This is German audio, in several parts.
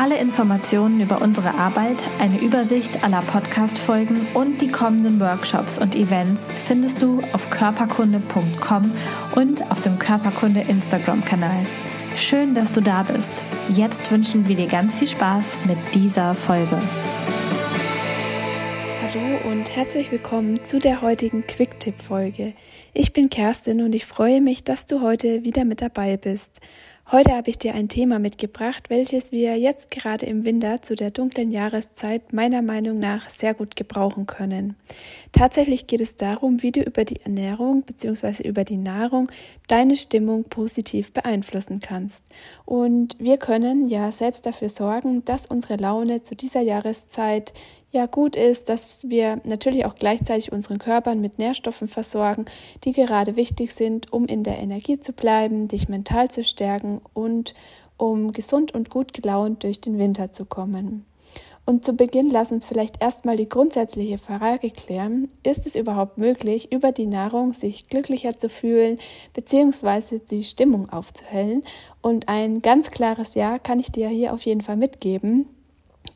Alle Informationen über unsere Arbeit, eine Übersicht aller Podcast-Folgen und die kommenden Workshops und Events findest du auf körperkunde.com und auf dem Körperkunde Instagram-Kanal. Schön, dass du da bist. Jetzt wünschen wir dir ganz viel Spaß mit dieser Folge. Hallo und herzlich willkommen zu der heutigen Quick-Tipp-Folge. Ich bin Kerstin und ich freue mich, dass du heute wieder mit dabei bist. Heute habe ich dir ein Thema mitgebracht, welches wir jetzt gerade im Winter zu der dunklen Jahreszeit meiner Meinung nach sehr gut gebrauchen können. Tatsächlich geht es darum, wie du über die Ernährung bzw. über die Nahrung deine Stimmung positiv beeinflussen kannst. Und wir können ja selbst dafür sorgen, dass unsere Laune zu dieser Jahreszeit ja gut ist, dass wir natürlich auch gleichzeitig unseren Körpern mit Nährstoffen versorgen, die gerade wichtig sind, um in der Energie zu bleiben, dich mental zu stärken und um gesund und gut gelaunt durch den Winter zu kommen. Und zu Beginn lass uns vielleicht erstmal die grundsätzliche Frage klären, ist es überhaupt möglich, über die Nahrung sich glücklicher zu fühlen bzw. die Stimmung aufzuhellen? Und ein ganz klares Ja kann ich dir hier auf jeden Fall mitgeben.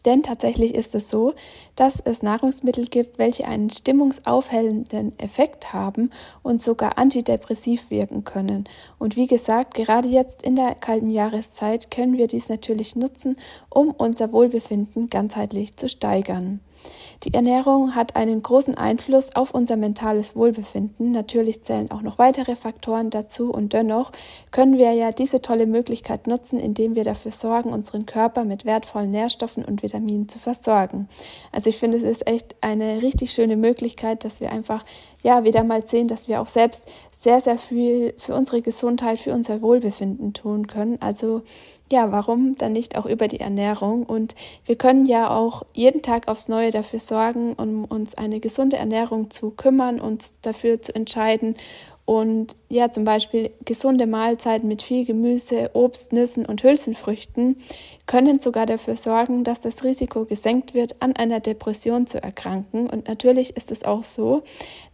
Denn tatsächlich ist es so, dass es Nahrungsmittel gibt, welche einen stimmungsaufhellenden Effekt haben und sogar antidepressiv wirken können. Und wie gesagt, gerade jetzt in der kalten Jahreszeit können wir dies natürlich nutzen, um unser Wohlbefinden ganzheitlich zu steigern. Die Ernährung hat einen großen Einfluss auf unser mentales Wohlbefinden. Natürlich zählen auch noch weitere Faktoren dazu und dennoch können wir ja diese tolle Möglichkeit nutzen, indem wir dafür sorgen, unseren Körper mit wertvollen Nährstoffen und Vitaminen zu versorgen. Also ich finde, es ist echt eine richtig schöne Möglichkeit, dass wir einfach ja wieder mal sehen, dass wir auch selbst sehr, sehr viel für unsere Gesundheit, für unser Wohlbefinden tun können. Also ja, warum dann nicht auch über die Ernährung? Und wir können ja auch jeden Tag aufs Neue dafür sorgen, um uns eine gesunde Ernährung zu kümmern, uns dafür zu entscheiden und ja, zum Beispiel gesunde Mahlzeiten mit viel Gemüse, Obst, Nüssen und Hülsenfrüchten können sogar dafür sorgen, dass das Risiko gesenkt wird, an einer Depression zu erkranken. Und natürlich ist es auch so,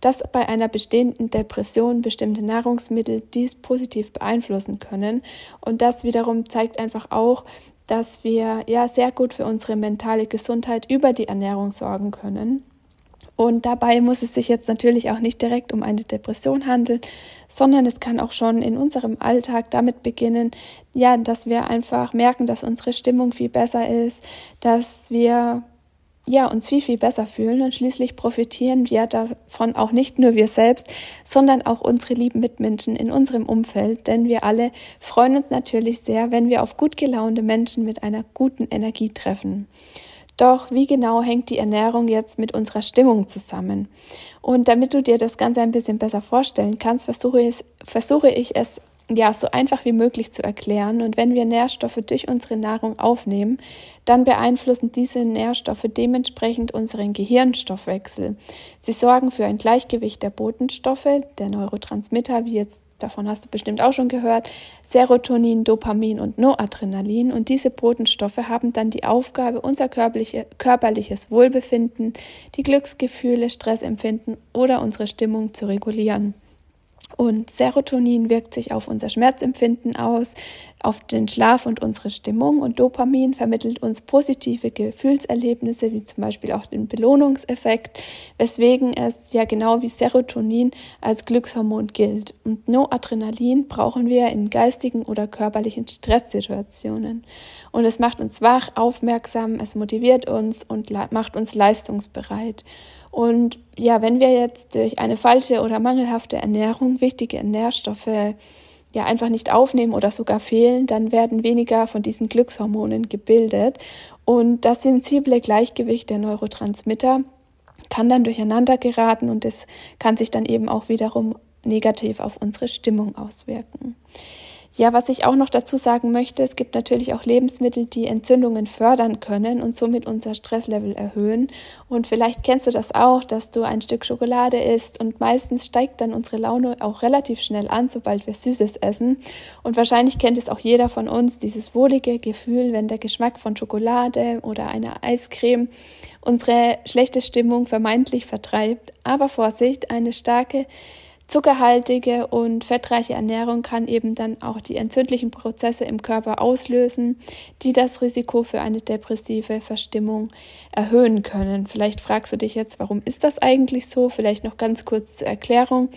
dass bei einer bestehenden Depression bestimmte Nahrungsmittel dies positiv beeinflussen können. Und das wiederum zeigt einfach auch, dass wir ja sehr gut für unsere mentale Gesundheit über die Ernährung sorgen können. Und dabei muss es sich jetzt natürlich auch nicht direkt um eine Depression handeln, sondern es kann auch schon in unserem Alltag damit beginnen, ja, dass wir einfach merken, dass unsere Stimmung viel besser ist, dass wir ja, uns viel, viel besser fühlen und schließlich profitieren wir davon auch nicht nur wir selbst, sondern auch unsere lieben Mitmenschen in unserem Umfeld, denn wir alle freuen uns natürlich sehr, wenn wir auf gut gelaunte Menschen mit einer guten Energie treffen. Doch wie genau hängt die Ernährung jetzt mit unserer Stimmung zusammen? Und damit du dir das Ganze ein bisschen besser vorstellen kannst, versuche, es, versuche ich es ja so einfach wie möglich zu erklären. Und wenn wir Nährstoffe durch unsere Nahrung aufnehmen, dann beeinflussen diese Nährstoffe dementsprechend unseren Gehirnstoffwechsel. Sie sorgen für ein Gleichgewicht der Botenstoffe, der Neurotransmitter, wie jetzt davon hast du bestimmt auch schon gehört, Serotonin, Dopamin und Noradrenalin. Und diese Botenstoffe haben dann die Aufgabe, unser körperliche, körperliches Wohlbefinden, die Glücksgefühle, Stressempfinden oder unsere Stimmung zu regulieren. Und Serotonin wirkt sich auf unser Schmerzempfinden aus, auf den Schlaf und unsere Stimmung. Und Dopamin vermittelt uns positive Gefühlserlebnisse, wie zum Beispiel auch den Belohnungseffekt, weswegen es ja genau wie Serotonin als Glückshormon gilt. Und Noadrenalin brauchen wir in geistigen oder körperlichen Stresssituationen. Und es macht uns wach, aufmerksam, es motiviert uns und macht uns leistungsbereit. Und ja, wenn wir jetzt durch eine falsche oder mangelhafte Ernährung wichtige Nährstoffe ja einfach nicht aufnehmen oder sogar fehlen, dann werden weniger von diesen Glückshormonen gebildet und das sensible Gleichgewicht der Neurotransmitter kann dann durcheinander geraten und es kann sich dann eben auch wiederum negativ auf unsere Stimmung auswirken. Ja, was ich auch noch dazu sagen möchte, es gibt natürlich auch Lebensmittel, die Entzündungen fördern können und somit unser Stresslevel erhöhen. Und vielleicht kennst du das auch, dass du ein Stück Schokolade isst und meistens steigt dann unsere Laune auch relativ schnell an, sobald wir Süßes essen. Und wahrscheinlich kennt es auch jeder von uns, dieses wohlige Gefühl, wenn der Geschmack von Schokolade oder einer Eiscreme unsere schlechte Stimmung vermeintlich vertreibt. Aber Vorsicht, eine starke Zuckerhaltige und fettreiche Ernährung kann eben dann auch die entzündlichen Prozesse im Körper auslösen, die das Risiko für eine depressive Verstimmung erhöhen können. Vielleicht fragst du dich jetzt, warum ist das eigentlich so? Vielleicht noch ganz kurz zur Erklärung.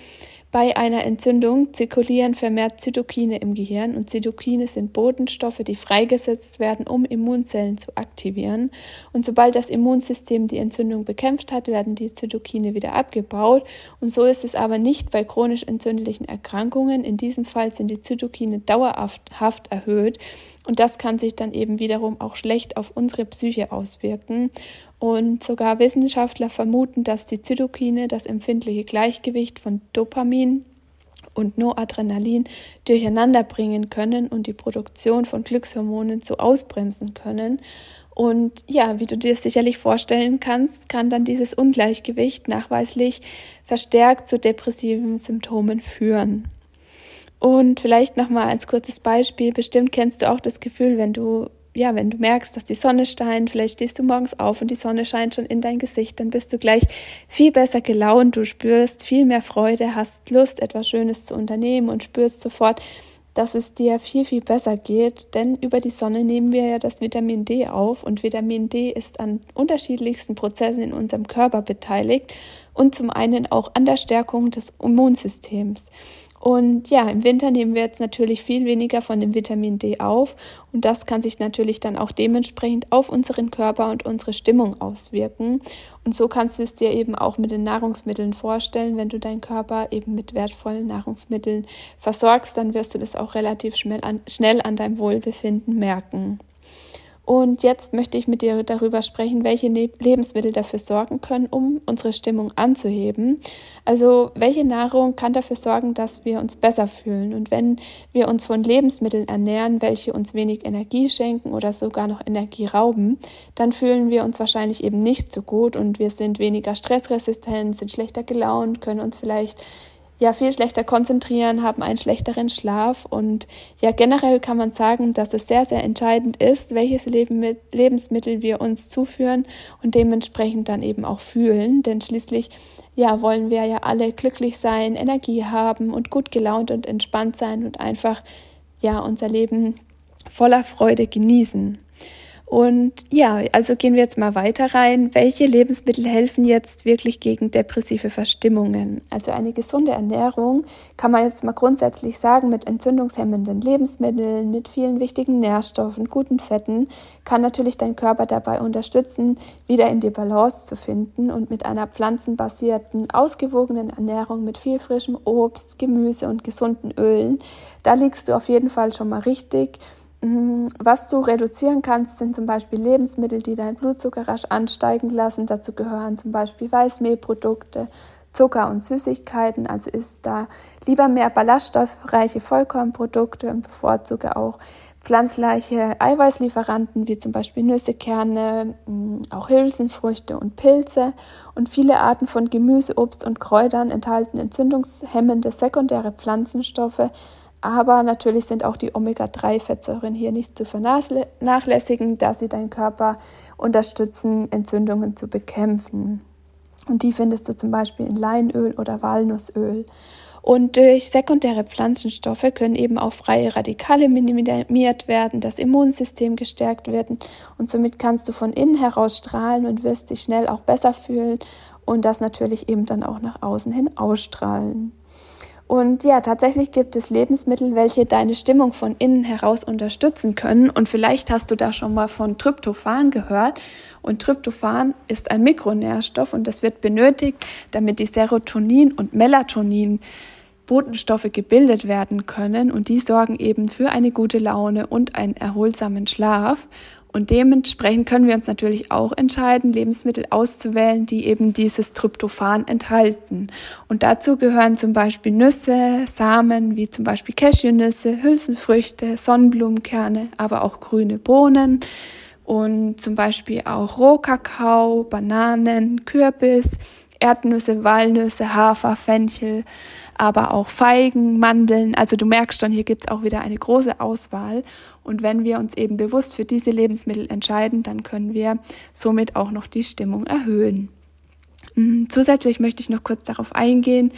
Bei einer Entzündung zirkulieren vermehrt Zytokine im Gehirn und Zytokine sind Botenstoffe, die freigesetzt werden, um Immunzellen zu aktivieren. Und sobald das Immunsystem die Entzündung bekämpft hat, werden die Zytokine wieder abgebaut. Und so ist es aber nicht bei chronisch entzündlichen Erkrankungen. In diesem Fall sind die Zytokine dauerhaft erhöht und das kann sich dann eben wiederum auch schlecht auf unsere Psyche auswirken. Und sogar Wissenschaftler vermuten, dass die Zytokine das empfindliche Gleichgewicht von Dopamin und Noradrenalin durcheinander bringen können und die Produktion von Glückshormonen so ausbremsen können. Und ja, wie du dir sicherlich vorstellen kannst, kann dann dieses Ungleichgewicht nachweislich verstärkt zu depressiven Symptomen führen. Und vielleicht nochmal als kurzes Beispiel, bestimmt kennst du auch das Gefühl, wenn du ja, wenn du merkst, dass die Sonne scheint, vielleicht stehst du morgens auf und die Sonne scheint schon in dein Gesicht, dann bist du gleich viel besser gelaunt, du spürst viel mehr Freude, hast Lust, etwas Schönes zu unternehmen und spürst sofort, dass es dir viel, viel besser geht, denn über die Sonne nehmen wir ja das Vitamin D auf und Vitamin D ist an unterschiedlichsten Prozessen in unserem Körper beteiligt und zum einen auch an der Stärkung des Immunsystems. Und ja, im Winter nehmen wir jetzt natürlich viel weniger von dem Vitamin D auf und das kann sich natürlich dann auch dementsprechend auf unseren Körper und unsere Stimmung auswirken. Und so kannst du es dir eben auch mit den Nahrungsmitteln vorstellen. Wenn du deinen Körper eben mit wertvollen Nahrungsmitteln versorgst, dann wirst du das auch relativ schnell an, schnell an deinem Wohlbefinden merken. Und jetzt möchte ich mit dir darüber sprechen, welche Lebensmittel dafür sorgen können, um unsere Stimmung anzuheben. Also welche Nahrung kann dafür sorgen, dass wir uns besser fühlen. Und wenn wir uns von Lebensmitteln ernähren, welche uns wenig Energie schenken oder sogar noch Energie rauben, dann fühlen wir uns wahrscheinlich eben nicht so gut und wir sind weniger stressresistent, sind schlechter gelaunt, können uns vielleicht ja viel schlechter konzentrieren, haben einen schlechteren Schlaf und ja generell kann man sagen, dass es sehr sehr entscheidend ist, welches Leben Lebensmittel wir uns zuführen und dementsprechend dann eben auch fühlen, denn schließlich ja wollen wir ja alle glücklich sein, Energie haben und gut gelaunt und entspannt sein und einfach ja unser Leben voller Freude genießen. Und ja, also gehen wir jetzt mal weiter rein. Welche Lebensmittel helfen jetzt wirklich gegen depressive Verstimmungen? Also eine gesunde Ernährung kann man jetzt mal grundsätzlich sagen, mit entzündungshemmenden Lebensmitteln, mit vielen wichtigen Nährstoffen, guten Fetten, kann natürlich dein Körper dabei unterstützen, wieder in die Balance zu finden und mit einer pflanzenbasierten, ausgewogenen Ernährung mit viel frischem Obst, Gemüse und gesunden Ölen, da liegst du auf jeden Fall schon mal richtig. Mm, was du reduzieren kannst, sind zum Beispiel Lebensmittel, die deinen Blutzucker rasch ansteigen lassen. Dazu gehören zum Beispiel Weißmehlprodukte, Zucker und Süßigkeiten. Also isst da lieber mehr ballaststoffreiche Vollkornprodukte und bevorzuge auch pflanzliche Eiweißlieferanten wie zum Beispiel Nüsse, Kerne, mm, auch Hülsenfrüchte und Pilze. Und viele Arten von Gemüse, Obst und Kräutern enthalten entzündungshemmende sekundäre Pflanzenstoffe, aber natürlich sind auch die Omega-3-Fettsäuren hier nicht zu vernachlässigen, da sie deinen Körper unterstützen, Entzündungen zu bekämpfen. Und die findest du zum Beispiel in Leinöl oder Walnussöl. Und durch sekundäre Pflanzenstoffe können eben auch freie Radikale minimiert werden, das Immunsystem gestärkt werden und somit kannst du von innen heraus strahlen und wirst dich schnell auch besser fühlen und das natürlich eben dann auch nach außen hin ausstrahlen. Und ja, tatsächlich gibt es Lebensmittel, welche deine Stimmung von innen heraus unterstützen können. Und vielleicht hast du da schon mal von Tryptophan gehört. Und Tryptophan ist ein Mikronährstoff und das wird benötigt, damit die Serotonin und Melatonin Botenstoffe gebildet werden können und die sorgen eben für eine gute Laune und einen erholsamen Schlaf. Und dementsprechend können wir uns natürlich auch entscheiden, Lebensmittel auszuwählen, die eben dieses Tryptophan enthalten. Und dazu gehören zum Beispiel Nüsse, Samen, wie zum Beispiel Cashewnüsse, Hülsenfrüchte, Sonnenblumenkerne, aber auch grüne Bohnen und zum Beispiel auch Rohkakao, Bananen, Kürbis, Erdnüsse, Walnüsse, Hafer, Fenchel, aber auch Feigen, Mandeln. Also du merkst schon, hier gibt es auch wieder eine große Auswahl. Und wenn wir uns eben bewusst für diese Lebensmittel entscheiden, dann können wir somit auch noch die Stimmung erhöhen. Mm, zusätzlich möchte ich noch kurz darauf eingehen,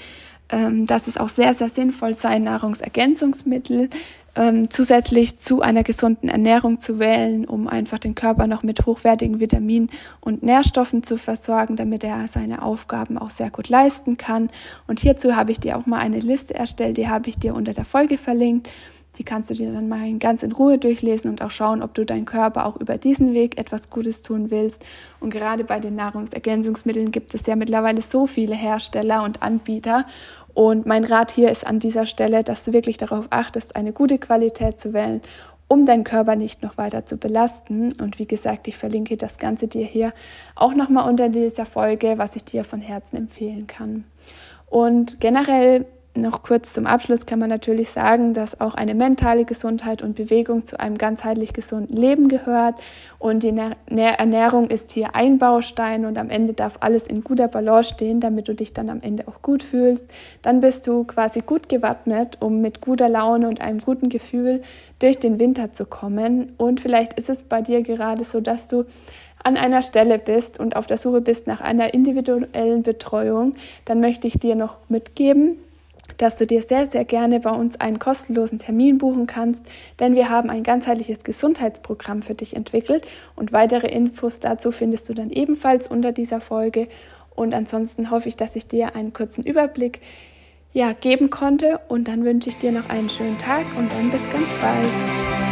ähm, dass es auch sehr, sehr sinnvoll sei, Nahrungsergänzungsmittel ähm, zusätzlich zu einer gesunden Ernährung zu wählen, um einfach den Körper noch mit hochwertigen Vitaminen und Nährstoffen zu versorgen, damit er seine Aufgaben auch sehr gut leisten kann. Und hierzu habe ich dir auch mal eine Liste erstellt, die habe ich dir unter der Folge verlinkt. Die kannst du dir dann mal ganz in Ruhe durchlesen und auch schauen, ob du deinem Körper auch über diesen Weg etwas Gutes tun willst. Und gerade bei den Nahrungsergänzungsmitteln gibt es ja mittlerweile so viele Hersteller und Anbieter. Und mein Rat hier ist an dieser Stelle, dass du wirklich darauf achtest, eine gute Qualität zu wählen, um deinen Körper nicht noch weiter zu belasten. Und wie gesagt, ich verlinke das Ganze dir hier auch nochmal unter dieser Folge, was ich dir von Herzen empfehlen kann. Und generell noch kurz zum Abschluss kann man natürlich sagen, dass auch eine mentale Gesundheit und Bewegung zu einem ganzheitlich gesunden Leben gehört. Und die Ernährung ist hier ein Baustein und am Ende darf alles in guter Balance stehen, damit du dich dann am Ende auch gut fühlst. Dann bist du quasi gut gewappnet, um mit guter Laune und einem guten Gefühl durch den Winter zu kommen. Und vielleicht ist es bei dir gerade so, dass du an einer Stelle bist und auf der Suche bist nach einer individuellen Betreuung, dann möchte ich dir noch mitgeben, dass du dir sehr, sehr gerne bei uns einen kostenlosen Termin buchen kannst, denn wir haben ein ganzheitliches Gesundheitsprogramm für dich entwickelt und weitere Infos dazu findest du dann ebenfalls unter dieser Folge. Und ansonsten hoffe ich, dass ich dir einen kurzen Überblick ja, geben konnte und dann wünsche ich dir noch einen schönen Tag und dann bis ganz bald.